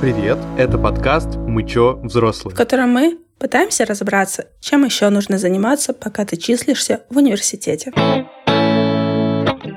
привет! Это подкаст «Мы чё, взрослые?», в котором мы пытаемся разобраться, чем еще нужно заниматься, пока ты числишься в университете.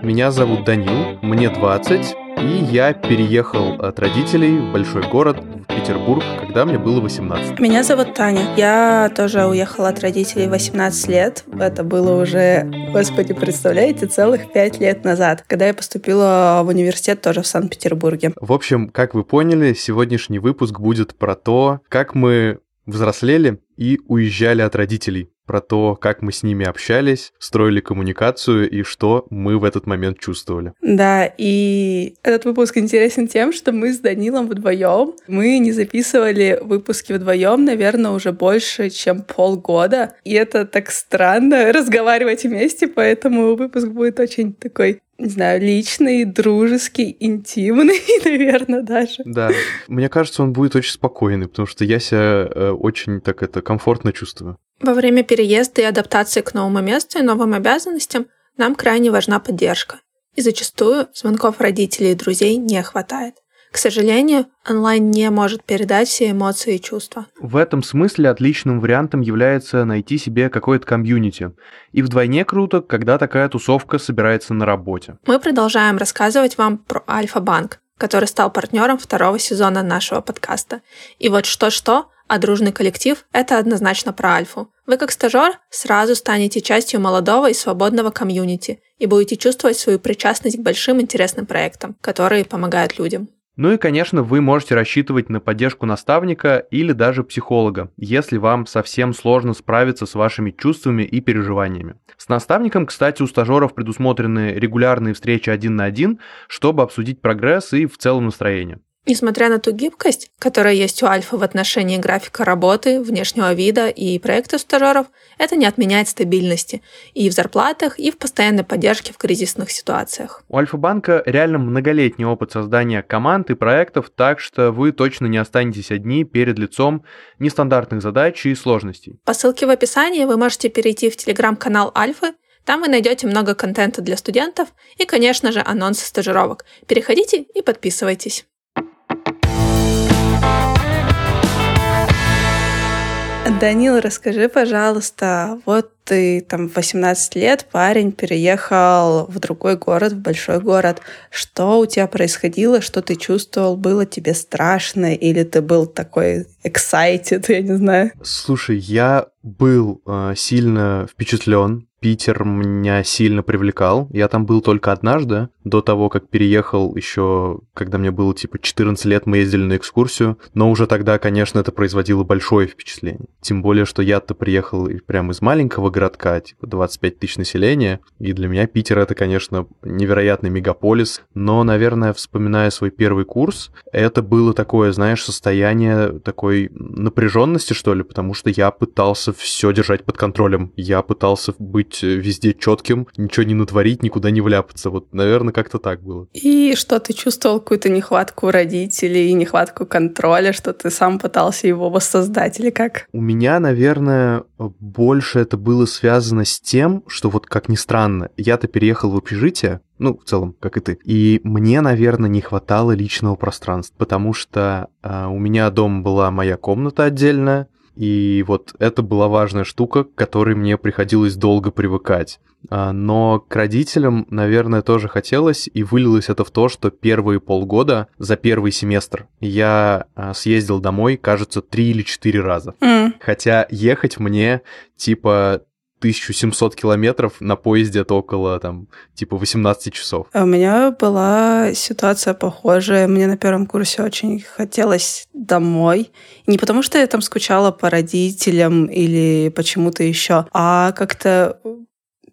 Меня зовут Данил, мне 20, и я переехал от родителей в большой город, в Петербург, когда мне было 18. Меня зовут Таня. Я тоже уехала от родителей 18 лет. Это было уже, господи, представляете, целых 5 лет назад, когда я поступила в университет тоже в Санкт-Петербурге. В общем, как вы поняли, сегодняшний выпуск будет про то, как мы взрослели и уезжали от родителей про то, как мы с ними общались, строили коммуникацию и что мы в этот момент чувствовали. Да, и этот выпуск интересен тем, что мы с Данилом вдвоем, мы не записывали выпуски вдвоем, наверное, уже больше, чем полгода. И это так странно разговаривать вместе, поэтому выпуск будет очень такой не знаю, личный, дружеский, интимный, наверное, даже. Да. Мне кажется, он будет очень спокойный, потому что я себя э, очень так это комфортно чувствую. Во время переезда и адаптации к новому месту и новым обязанностям нам крайне важна поддержка. И зачастую звонков родителей и друзей не хватает. К сожалению, онлайн не может передать все эмоции и чувства. В этом смысле отличным вариантом является найти себе какое-то комьюнити. И вдвойне круто, когда такая тусовка собирается на работе. Мы продолжаем рассказывать вам про Альфа-банк, который стал партнером второго сезона нашего подкаста. И вот что-что, а дружный коллектив – это однозначно про Альфу. Вы как стажер сразу станете частью молодого и свободного комьюнити и будете чувствовать свою причастность к большим интересным проектам, которые помогают людям. Ну и, конечно, вы можете рассчитывать на поддержку наставника или даже психолога, если вам совсем сложно справиться с вашими чувствами и переживаниями. С наставником, кстати, у стажеров предусмотрены регулярные встречи один на один, чтобы обсудить прогресс и в целом настроение. Несмотря на ту гибкость, которая есть у Альфа в отношении графика работы, внешнего вида и проекта стажеров, это не отменяет стабильности и в зарплатах, и в постоянной поддержке в кризисных ситуациях. У Альфа-банка реально многолетний опыт создания команд и проектов, так что вы точно не останетесь одни перед лицом нестандартных задач и сложностей. По ссылке в описании вы можете перейти в телеграм-канал Альфы, там вы найдете много контента для студентов и, конечно же, анонсы стажировок. Переходите и подписывайтесь. Данил, расскажи, пожалуйста, вот ты там 18 лет, парень, переехал в другой город, в большой город. Что у тебя происходило, что ты чувствовал? Было тебе страшно или ты был такой excited, я не знаю? Слушай, я был э, сильно впечатлен Питер меня сильно привлекал. Я там был только однажды, до того, как переехал еще, когда мне было типа 14 лет, мы ездили на экскурсию. Но уже тогда, конечно, это производило большое впечатление. Тем более, что я-то приехал прямо из маленького городка, типа 25 тысяч населения. И для меня Питер это, конечно, невероятный мегаполис. Но, наверное, вспоминая свой первый курс, это было такое, знаешь, состояние такой напряженности, что ли, потому что я пытался все держать под контролем. Я пытался быть везде четким, ничего не натворить, никуда не вляпаться. Вот, наверное, как-то так было. И что, ты чувствовал какую-то нехватку родителей, нехватку контроля, что ты сам пытался его воссоздать, или как? У меня, наверное, больше это было связано с тем, что вот, как ни странно, я-то переехал в общежитие, ну, в целом, как и ты. И мне, наверное, не хватало личного пространства, потому что э, у меня дома была моя комната отдельная, и вот это была важная штука, к которой мне приходилось долго привыкать. А, но к родителям, наверное, тоже хотелось, и вылилось это в то, что первые полгода за первый семестр я а, съездил домой, кажется, три или четыре раза. Mm. Хотя ехать мне типа 1700 километров на поезде это около, там, типа 18 часов. У меня была ситуация похожая. Мне на первом курсе очень хотелось домой. Не потому, что я там скучала по родителям или почему-то еще, а как-то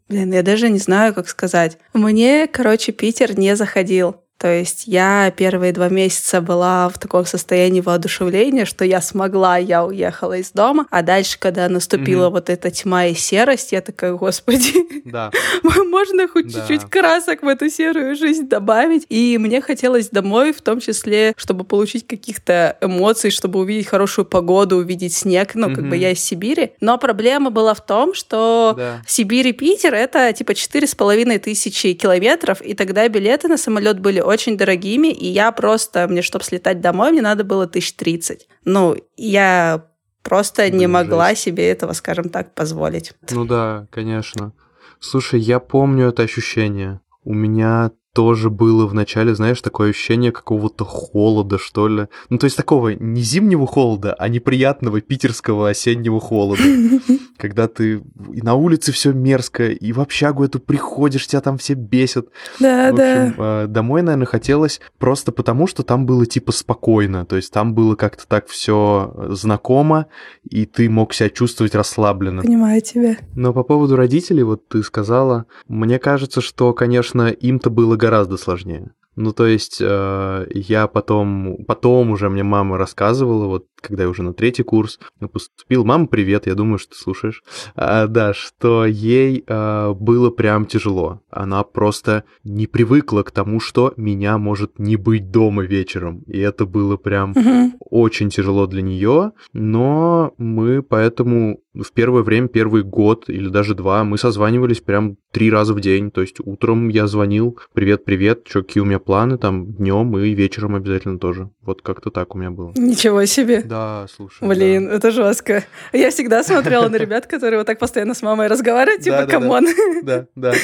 Блин, я даже не знаю, как сказать. Мне, короче, Питер не заходил. То есть я первые два месяца была в таком состоянии воодушевления, что я смогла, я уехала из дома. А дальше, когда наступила mm-hmm. вот эта тьма и серость, я такая, господи, да. можно хоть да. чуть-чуть красок в эту серую жизнь добавить. И мне хотелось домой, в том числе, чтобы получить каких-то эмоций, чтобы увидеть хорошую погоду, увидеть снег. Ну, mm-hmm. как бы я из Сибири. Но проблема была в том, что да. Сибирь и Питер — это типа четыре с половиной тысячи километров, и тогда билеты на самолет были очень дорогими, и я просто, мне, чтобы слетать домой, мне надо было тысяч тридцать. Ну, я просто Блин, не могла жесть. себе этого, скажем так, позволить. Ну да, конечно. Слушай, я помню это ощущение. У меня тоже было в начале, знаешь, такое ощущение какого-то холода, что ли. Ну, то есть такого не зимнего холода, а неприятного питерского осеннего холода. Когда ты и на улице все мерзко, и в общагу эту приходишь, тебя там все бесят. Да, в общем, да. Домой, наверное, хотелось просто потому, что там было типа спокойно. То есть там было как-то так все знакомо, и ты мог себя чувствовать расслабленно. Понимаю тебя. Но по поводу родителей, вот ты сказала, мне кажется, что, конечно, им-то было гораздо сложнее. Ну, то есть э, я потом, потом уже мне мама рассказывала, вот когда я уже на третий курс поступил, мама, привет, я думаю, что ты слушаешь, а, да, что ей а, было прям тяжело. Она просто не привыкла к тому, что меня может не быть дома вечером. И это было прям угу. очень тяжело для нее, но мы поэтому в первое время, первый год или даже два, мы созванивались прям три раза в день. То есть утром я звонил, привет, привет, что, какие у меня планы, там, днем и вечером обязательно тоже. Вот как-то так у меня было. Ничего себе. Да, слушай. Блин, да. это жестко. Я всегда смотрела на ребят, которые вот так постоянно с мамой разговаривают, типа, come on. Да, да.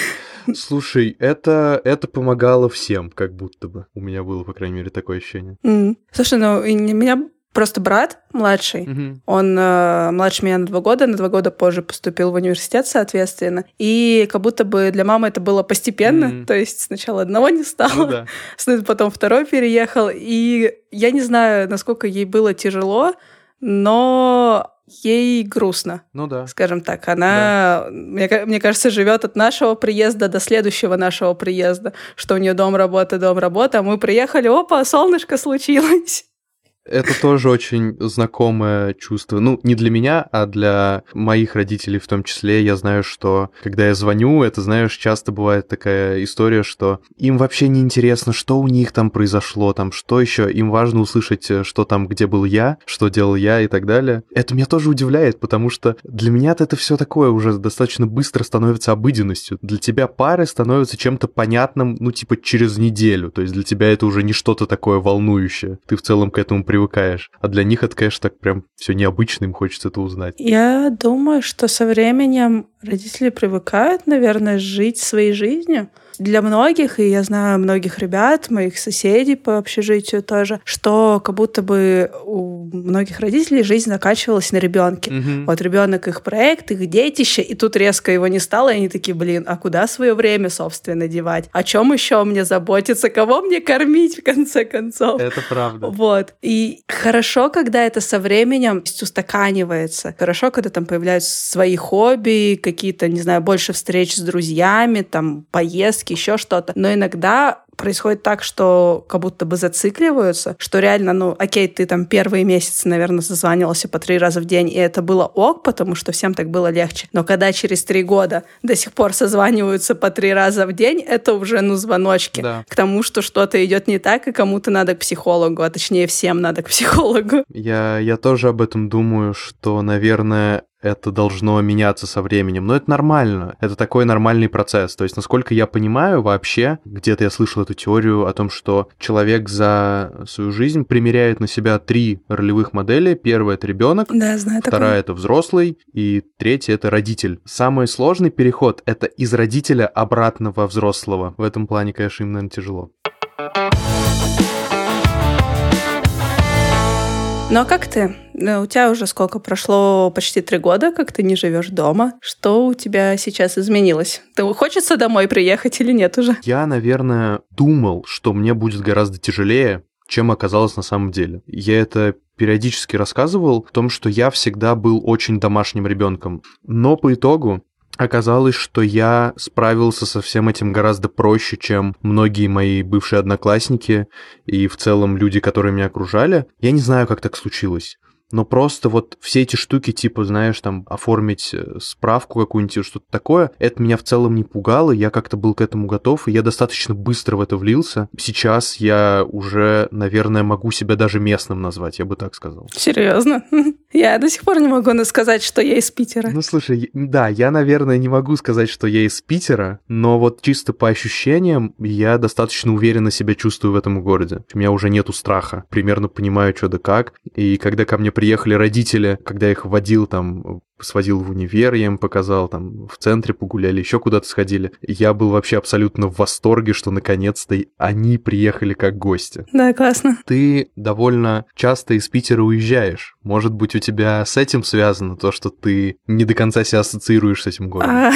Слушай, это, это помогало всем, как будто бы. У меня было, по крайней мере, такое ощущение. Слушай, ну, меня просто брат младший. Угу. Он э, младше меня на два года, на два года позже поступил в университет, соответственно. И как будто бы для мамы это было постепенно. Угу. То есть сначала одного не стало, ну, да. потом второй переехал. И я не знаю, насколько ей было тяжело, но ей грустно. Ну да. Скажем так. Она, да. мне, мне кажется, живет от нашего приезда до следующего нашего приезда, что у нее дом, работа, дом, работа. А мы приехали, опа, солнышко случилось. Это тоже очень знакомое чувство. Ну, не для меня, а для моих родителей в том числе. Я знаю, что когда я звоню, это, знаешь, часто бывает такая история, что им вообще не интересно, что у них там произошло, там, что еще. Им важно услышать, э, что там, где был я, что делал я и так далее. Это меня тоже удивляет, потому что для меня это все такое уже достаточно быстро становится обыденностью. Для тебя пары становятся чем-то понятным, ну, типа, через неделю. То есть для тебя это уже не что-то такое волнующее. Ты в целом к этому привыкаешь. А для них это, конечно, так прям все необычно, им хочется это узнать. Я думаю, что со временем родители привыкают, наверное, жить своей жизнью для многих, и я знаю многих ребят, моих соседей по общежитию тоже, что как будто бы у многих родителей жизнь заканчивалась на ребенке. Угу. Вот ребенок их проект, их детище, и тут резко его не стало, и они такие, блин, а куда свое время, собственно, девать? О чем еще мне заботиться? Кого мне кормить, в конце концов? Это правда. Вот. И хорошо, когда это со временем устаканивается. Хорошо, когда там появляются свои хобби, какие-то, не знаю, больше встреч с друзьями, там, поездки, поиски, еще что-то. Но иногда происходит так, что как будто бы зацикливаются, что реально, ну, окей, ты там первые месяцы, наверное, созванивался по три раза в день, и это было ок, потому что всем так было легче. Но когда через три года до сих пор созваниваются по три раза в день, это уже, ну, звоночки да. к тому, что что-то идет не так, и кому-то надо к психологу, а точнее всем надо к психологу. Я, я тоже об этом думаю, что, наверное, это должно меняться со временем. Но это нормально. Это такой нормальный процесс. То есть, насколько я понимаю, вообще, где-то я слышал эту теорию о том, что человек за свою жизнь примеряет на себя три ролевых модели. Первая — это ребенок, да, знаю вторая такое. — это взрослый, и третья — это родитель. Самый сложный переход — это из родителя обратно во взрослого. В этом плане, конечно, им, наверное, тяжело. Ну а как ты? Ну, у тебя уже сколько? Прошло почти три года, как ты не живешь дома. Что у тебя сейчас изменилось? Ты хочется домой приехать или нет уже? Я, наверное, думал, что мне будет гораздо тяжелее, чем оказалось на самом деле. Я это периодически рассказывал в том, что я всегда был очень домашним ребенком. Но по итогу Оказалось, что я справился со всем этим гораздо проще, чем многие мои бывшие одноклассники и в целом люди, которые меня окружали. Я не знаю, как так случилось. Но просто вот все эти штуки, типа, знаешь, там, оформить э, справку какую-нибудь, что-то такое, это меня в целом не пугало, я как-то был к этому готов, и я достаточно быстро в это влился. Сейчас я уже, наверное, могу себя даже местным назвать, я бы так сказал. Серьезно? Я до сих пор не могу сказать, что я из Питера. Ну, слушай, да, я, наверное, не могу сказать, что я из Питера, но вот чисто по ощущениям я достаточно уверенно себя чувствую в этом городе. У меня уже нету страха. Примерно понимаю, что да как. И когда ко мне приехали родители, когда я их водил там сводил в универ, я им показал, там, в центре погуляли, еще куда-то сходили. Я был вообще абсолютно в восторге, что наконец-то они приехали как гости. Да, классно. Ты довольно часто из Питера уезжаешь. Может быть, у тебя с этим связано то, что ты не до конца себя ассоциируешь с этим городом? А,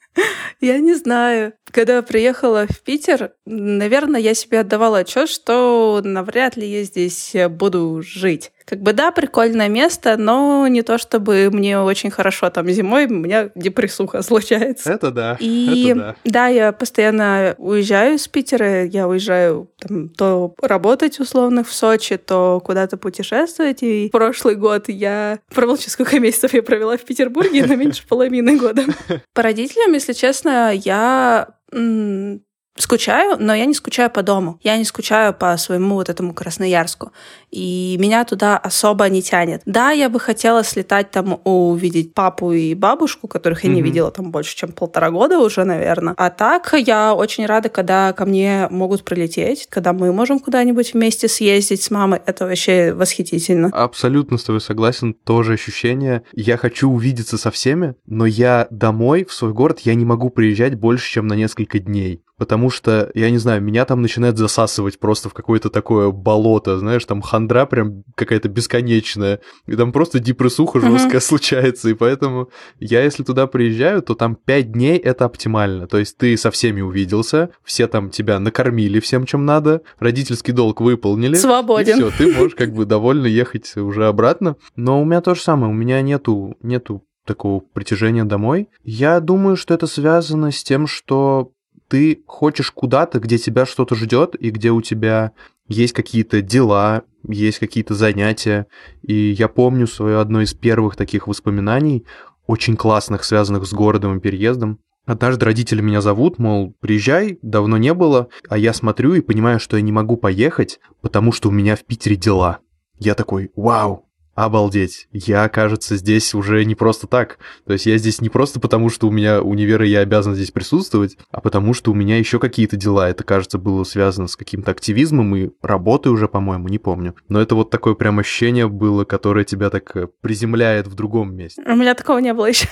я не знаю. Когда приехала в Питер, наверное, я себе отдавала отчет, что навряд ли я здесь буду жить. Как бы да, прикольное место, но не то чтобы мне очень хорошо там зимой, у меня депрессуха случается. Это да. И это да. да, я постоянно уезжаю из Питера, я уезжаю там, то работать условно в Сочи, то куда-то путешествовать. И прошлый год я провел сколько месяцев я провела в Петербурге, на меньше половины года. По родителям, если честно, я 嗯 скучаю, но я не скучаю по дому. Я не скучаю по своему вот этому Красноярску. И меня туда особо не тянет. Да, я бы хотела слетать там увидеть папу и бабушку, которых я mm-hmm. не видела там больше, чем полтора года уже, наверное. А так я очень рада, когда ко мне могут прилететь, когда мы можем куда-нибудь вместе съездить с мамой. Это вообще восхитительно. Абсолютно с тобой согласен. Тоже ощущение. Я хочу увидеться со всеми, но я домой, в свой город, я не могу приезжать больше, чем на несколько дней потому что, я не знаю, меня там начинает засасывать просто в какое-то такое болото, знаешь, там хандра прям какая-то бесконечная, и там просто депрессуха жесткая mm-hmm. случается, и поэтому я, если туда приезжаю, то там 5 дней это оптимально, то есть ты со всеми увиделся, все там тебя накормили всем, чем надо, родительский долг выполнили. Свободен. все, ты можешь как бы довольно ехать уже обратно, но у меня то же самое, у меня нету, нету такого притяжения домой. Я думаю, что это связано с тем, что ты хочешь куда-то, где тебя что-то ждет и где у тебя есть какие-то дела, есть какие-то занятия. И я помню свое одно из первых таких воспоминаний, очень классных, связанных с городом и переездом. Однажды родители меня зовут, мол, приезжай, давно не было, а я смотрю и понимаю, что я не могу поехать, потому что у меня в Питере дела. Я такой, вау, Обалдеть. Я, кажется, здесь уже не просто так. То есть я здесь не просто потому, что у меня универ, и я обязан здесь присутствовать, а потому что у меня еще какие-то дела. Это, кажется, было связано с каким-то активизмом и работой уже, по-моему, не помню. Но это вот такое прям ощущение было, которое тебя так э, приземляет в другом месте. У меня такого не было еще.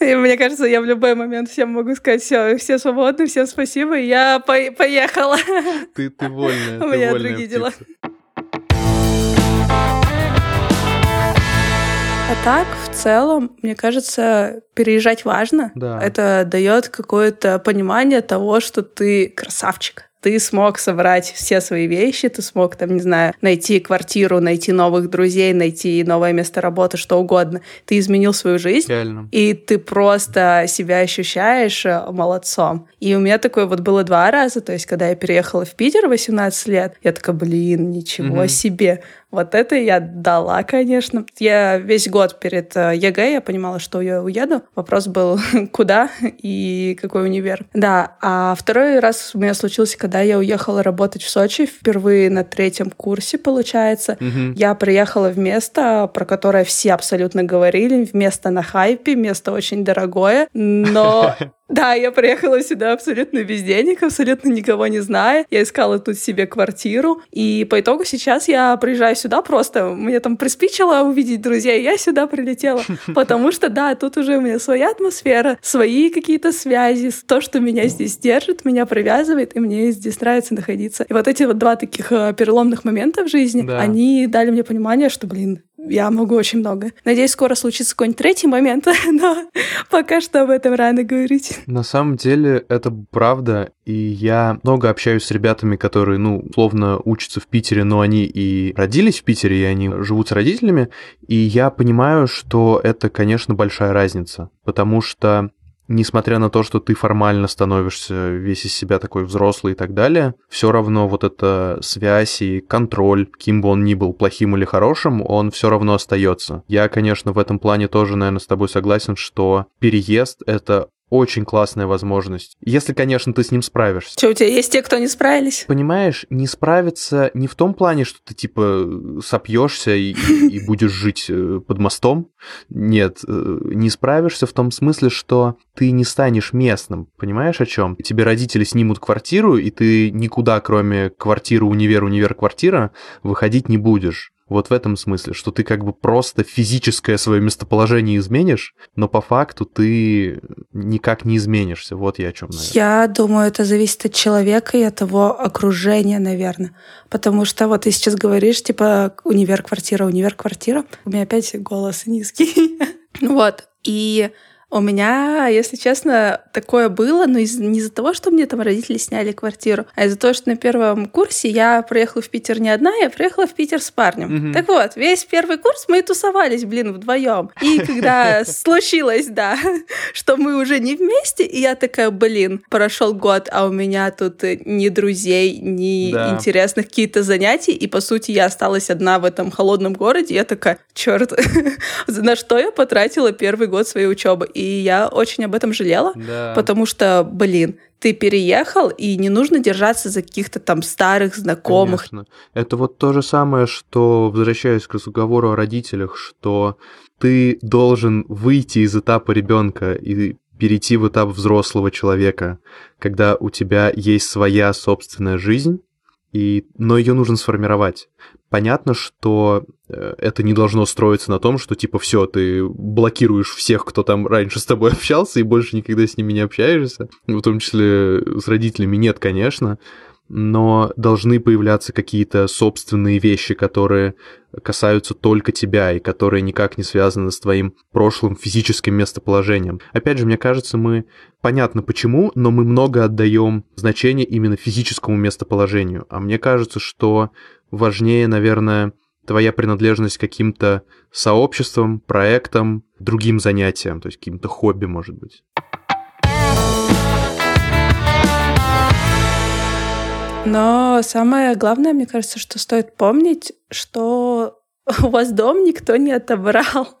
Мне кажется, я в любой момент всем могу сказать, все, все свободны, всем спасибо, я поехала. Ты, ты вольная. У меня другие дела. А так, в целом, мне кажется, переезжать важно. Да. Это дает какое-то понимание того, что ты красавчик ты смог собрать все свои вещи, ты смог, там, не знаю, найти квартиру, найти новых друзей, найти новое место работы, что угодно. Ты изменил свою жизнь, Реально. и ты просто себя ощущаешь э, молодцом. И у меня такое вот было два раза, то есть, когда я переехала в Питер 18 лет, я такая, блин, ничего угу. себе. Вот это я дала, конечно. Я весь год перед ЕГЭ я понимала, что я уеду. Вопрос был, куда и какой универ. Да, а второй раз у меня случился, когда я уехала работать в Сочи, впервые на третьем курсе, получается. Угу. Я приехала в место, про которое все абсолютно говорили, в место на хайпе, место очень дорогое, но Да, я приехала сюда абсолютно без денег, абсолютно никого не зная. Я искала тут себе квартиру. И по итогу сейчас я приезжаю сюда просто. Мне там приспичило увидеть друзей, я сюда прилетела. Потому что, да, тут уже у меня своя атмосфера, свои какие-то связи, то, что меня здесь держит, меня привязывает, и мне здесь нравится находиться. И вот эти вот два таких э, переломных момента в жизни, да. они дали мне понимание, что, блин, я могу очень много. Надеюсь, скоро случится какой-нибудь третий момент, но пока что об этом рано говорить. На самом деле это правда, и я много общаюсь с ребятами, которые, ну, словно учатся в Питере, но они и родились в Питере, и они живут с родителями, и я понимаю, что это, конечно, большая разница, потому что несмотря на то, что ты формально становишься весь из себя такой взрослый и так далее, все равно вот эта связь и контроль, кем бы он ни был, плохим или хорошим, он все равно остается. Я, конечно, в этом плане тоже, наверное, с тобой согласен, что переезд — это очень классная возможность. Если, конечно, ты с ним справишься. Что, у тебя есть те, кто не справились? Понимаешь, не справиться не в том плане, что ты, типа, сопьешься и, и будешь жить э, под мостом. Нет, э, не справишься в том смысле, что ты не станешь местным. Понимаешь, о чем? Тебе родители снимут квартиру, и ты никуда, кроме квартиры, универ, универ, квартира, выходить не будешь. Вот в этом смысле, что ты как бы просто физическое свое местоположение изменишь, но по факту ты никак не изменишься. Вот я о чем, наверное. Я думаю, это зависит от человека и от его окружения, наверное. Потому что вот ты сейчас говоришь, типа, универ-квартира, универ-квартира. У меня опять голос низкий. Вот. И у меня, если честно, такое было, но из, не из-за того, что мне там родители сняли квартиру, а из-за того, что на первом курсе я приехала в Питер не одна, я приехала в Питер с парнем. Mm-hmm. Так вот, весь первый курс мы тусовались, блин, вдвоем. И когда случилось, да, что мы уже не вместе, и я такая, блин, прошел год, а у меня тут ни друзей, ни да. интересных какие-то занятий, и по сути я осталась одна в этом холодном городе, я такая, черт, на что я потратила первый год своей учебы? И я очень об этом жалела, да. потому что, блин, ты переехал, и не нужно держаться за каких-то там старых знакомых. Конечно. Это вот то же самое, что, возвращаясь к разговору о родителях, что ты должен выйти из этапа ребенка и перейти в этап взрослого человека, когда у тебя есть своя собственная жизнь, и, но ее нужно сформировать. Понятно, что э, это не должно строиться на том, что типа все, ты блокируешь всех, кто там раньше с тобой общался, и больше никогда с ними не общаешься. В том числе с родителями нет, конечно но должны появляться какие-то собственные вещи, которые касаются только тебя и которые никак не связаны с твоим прошлым физическим местоположением. Опять же, мне кажется, мы понятно почему, но мы много отдаем значение именно физическому местоположению. А мне кажется, что важнее, наверное, твоя принадлежность к каким-то сообществам, проектам, другим занятиям, то есть каким-то хобби, может быть. Но самое главное, мне кажется, что стоит помнить, что у вас дом никто не отобрал.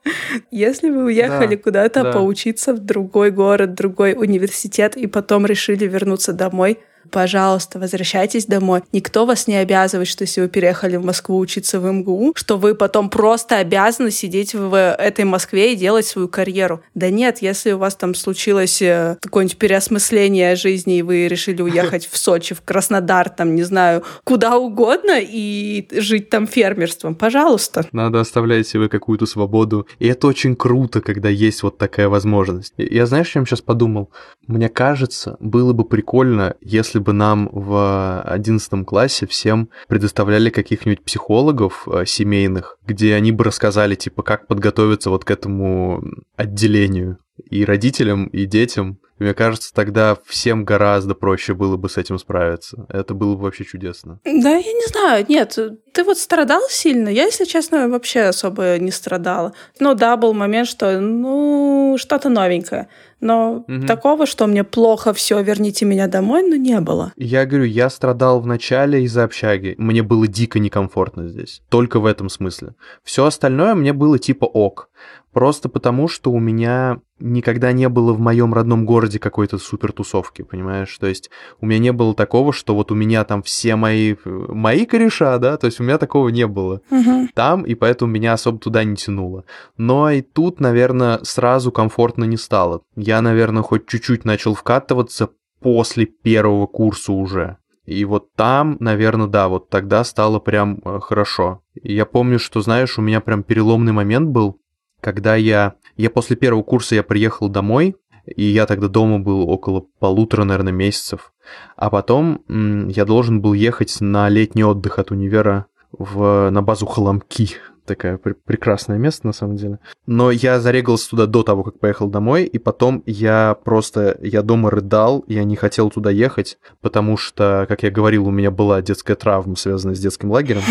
Если вы уехали да, куда-то да. поучиться в другой город, другой университет, и потом решили вернуться домой, пожалуйста, возвращайтесь домой. Никто вас не обязывает, что если вы переехали в Москву учиться в МГУ, что вы потом просто обязаны сидеть в этой Москве и делать свою карьеру. Да нет, если у вас там случилось э, какое-нибудь переосмысление жизни, и вы решили уехать в Сочи, в Краснодар, там, не знаю, куда угодно и жить там фермерством, пожалуйста. Надо оставлять себе какую-то свободу. И это очень круто, когда есть вот такая возможность. Я знаешь, чем сейчас подумал? Мне кажется, было бы прикольно, если бы нам в одиннадцатом классе всем предоставляли каких-нибудь психологов э, семейных, где они бы рассказали, типа, как подготовиться вот к этому отделению и родителям, и детям. мне кажется, тогда всем гораздо проще было бы с этим справиться. Это было бы вообще чудесно. Да, я не знаю. Нет, ты вот страдал сильно? Я, если честно, вообще особо не страдала. Ну, да, был момент, что, ну, что-то новенькое. Но угу. такого, что мне плохо, все, верните меня домой, ну, не было. Я говорю, я страдал в начале из-за общаги. Мне было дико некомфортно здесь. Только в этом смысле. Все остальное мне было типа ок. Просто потому, что у меня никогда не было в моем родном городе какой-то супер тусовки, понимаешь? То есть у меня не было такого, что вот у меня там все мои, мои кореша, да, то есть у меня такого не было угу. там, и поэтому меня особо туда не тянуло. Но и тут, наверное, сразу комфортно не стало. Я, наверное, хоть чуть-чуть начал вкатываться после первого курса уже. И вот там, наверное, да, вот тогда стало прям э, хорошо. И я помню, что, знаешь, у меня прям переломный момент был, когда я... Я после первого курса я приехал домой, и я тогда дома был около полутора, наверное, месяцев. А потом я должен был ехать на летний отдых от универа в, на базу Холомки такое пр- прекрасное место, на самом деле. Но я зарегался туда до того, как поехал домой, и потом я просто, я дома рыдал, я не хотел туда ехать, потому что, как я говорил, у меня была детская травма, связанная с детским лагерем,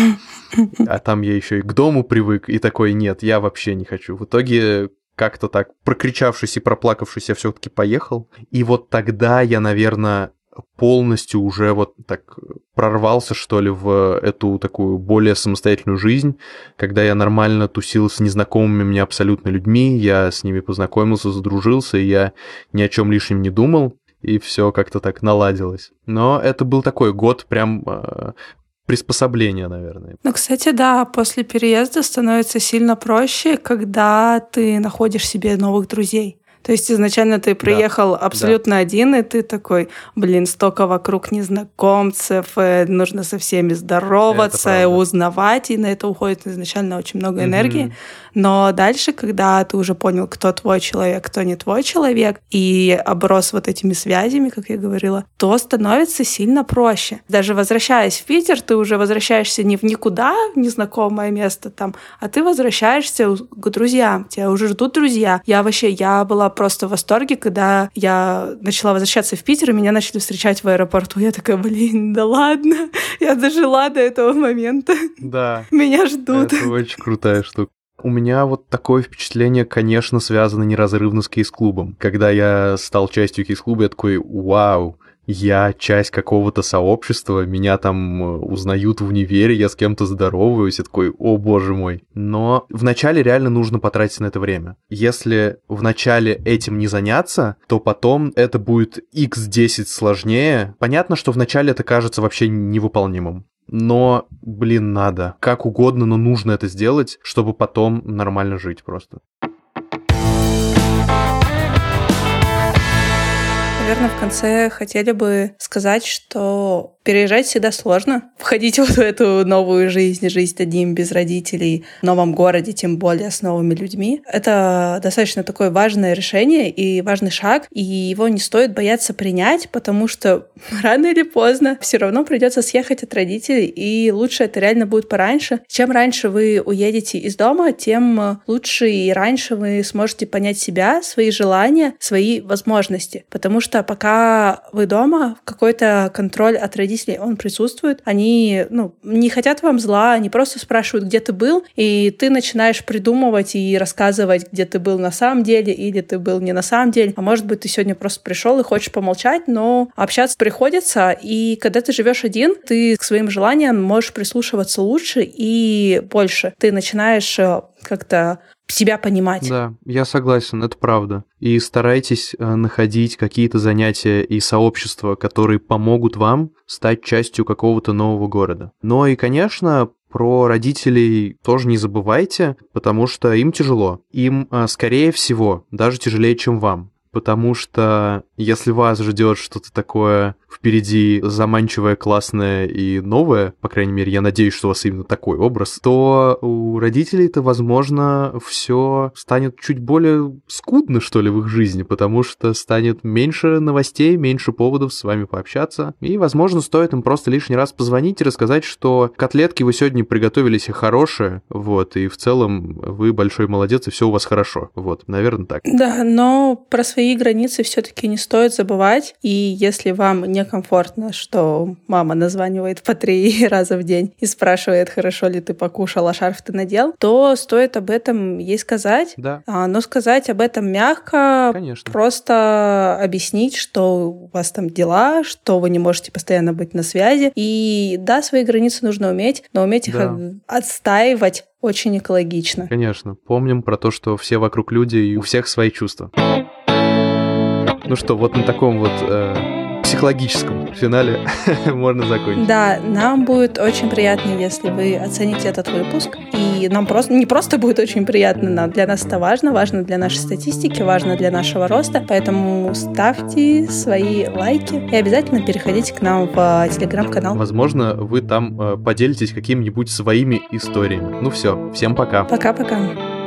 а там я еще и к дому привык, и такой, нет, я вообще не хочу. В итоге как-то так, прокричавшись и проплакавшись, я все-таки поехал. И вот тогда я, наверное, полностью уже вот так прорвался, что ли, в эту такую более самостоятельную жизнь, когда я нормально тусил с незнакомыми мне абсолютно людьми, я с ними познакомился, задружился, и я ни о чем лишнем не думал, и все как-то так наладилось. Но это был такой год прям э, приспособления, наверное. Ну, кстати, да, после переезда становится сильно проще, когда ты находишь себе новых друзей. То есть изначально ты приехал да, абсолютно да. один, и ты такой, блин, столько вокруг незнакомцев, э, нужно со всеми здороваться, узнавать, и на это уходит изначально очень много энергии. Но дальше, когда ты уже понял, кто твой человек, кто не твой человек, и оброс вот этими связями, как я говорила, то становится сильно проще. Даже возвращаясь в Питер, ты уже возвращаешься не в никуда, в незнакомое место там, а ты возвращаешься к друзьям. Тебя уже ждут друзья. Я вообще, я была просто в восторге, когда я начала возвращаться в Питер, и меня начали встречать в аэропорту. Я такая, блин, да ладно, я дожила до этого момента. Да. Меня ждут. Это очень крутая штука. У меня вот такое впечатление, конечно, связано неразрывно с кейс-клубом. Когда я стал частью кейс-клуба, я такой, вау, я часть какого-то сообщества, меня там э, узнают в универе, я с кем-то здороваюсь, я такой, о боже мой. Но вначале реально нужно потратить на это время. Если вначале этим не заняться, то потом это будет x10 сложнее. Понятно, что вначале это кажется вообще невыполнимым но, блин, надо. Как угодно, но нужно это сделать, чтобы потом нормально жить просто. Наверное, в конце хотели бы сказать, что переезжать всегда сложно. Входить вот в эту новую жизнь, жизнь одним без родителей, в новом городе, тем более с новыми людьми. Это достаточно такое важное решение и важный шаг, и его не стоит бояться принять, потому что рано или поздно все равно придется съехать от родителей, и лучше это реально будет пораньше. Чем раньше вы уедете из дома, тем лучше и раньше вы сможете понять себя, свои желания, свои возможности. Потому что пока вы дома, какой-то контроль от родителей родителей, он присутствует. Они ну, не хотят вам зла, они просто спрашивают, где ты был, и ты начинаешь придумывать и рассказывать, где ты был на самом деле, или ты был не на самом деле. А может быть, ты сегодня просто пришел и хочешь помолчать, но общаться приходится. И когда ты живешь один, ты к своим желаниям можешь прислушиваться лучше и больше. Ты начинаешь э, как-то себя понимать. Да, я согласен, это правда. И старайтесь э, находить какие-то занятия и сообщества, которые помогут вам стать частью какого-то нового города. Но и, конечно, про родителей тоже не забывайте, потому что им тяжело. Им, э, скорее всего, даже тяжелее, чем вам. Потому что если вас ждет что-то такое впереди заманчивое, классное и новое, по крайней мере, я надеюсь, что у вас именно такой образ, то у родителей-то, возможно, все станет чуть более скудно, что ли, в их жизни, потому что станет меньше новостей, меньше поводов с вами пообщаться, и, возможно, стоит им просто лишний раз позвонить и рассказать, что котлетки вы сегодня приготовили себе хорошие, вот, и в целом вы большой молодец, и все у вас хорошо, вот, наверное, так. Да, но про свои границы все-таки не стоит забывать, и если вам не некомфортно, что мама названивает по три раза в день и спрашивает, хорошо ли ты покушал, а шарф ты надел, то стоит об этом ей сказать. Да. А, но сказать об этом мягко, Конечно. просто объяснить, что у вас там дела, что вы не можете постоянно быть на связи. И да, свои границы нужно уметь, но уметь их да. отстаивать очень экологично. Конечно. Помним про то, что все вокруг люди, и у всех свои чувства. Ну что, вот на таком вот э, психологическом финале можно закончить. Да, нам будет очень приятно, если вы оцените этот выпуск. И нам просто не просто будет очень приятно, но для нас это важно, важно для нашей статистики, важно для нашего роста. Поэтому ставьте свои лайки и обязательно переходите к нам в телеграм-канал. Возможно, вы там э, поделитесь какими-нибудь своими историями. Ну все, всем пока. Пока-пока.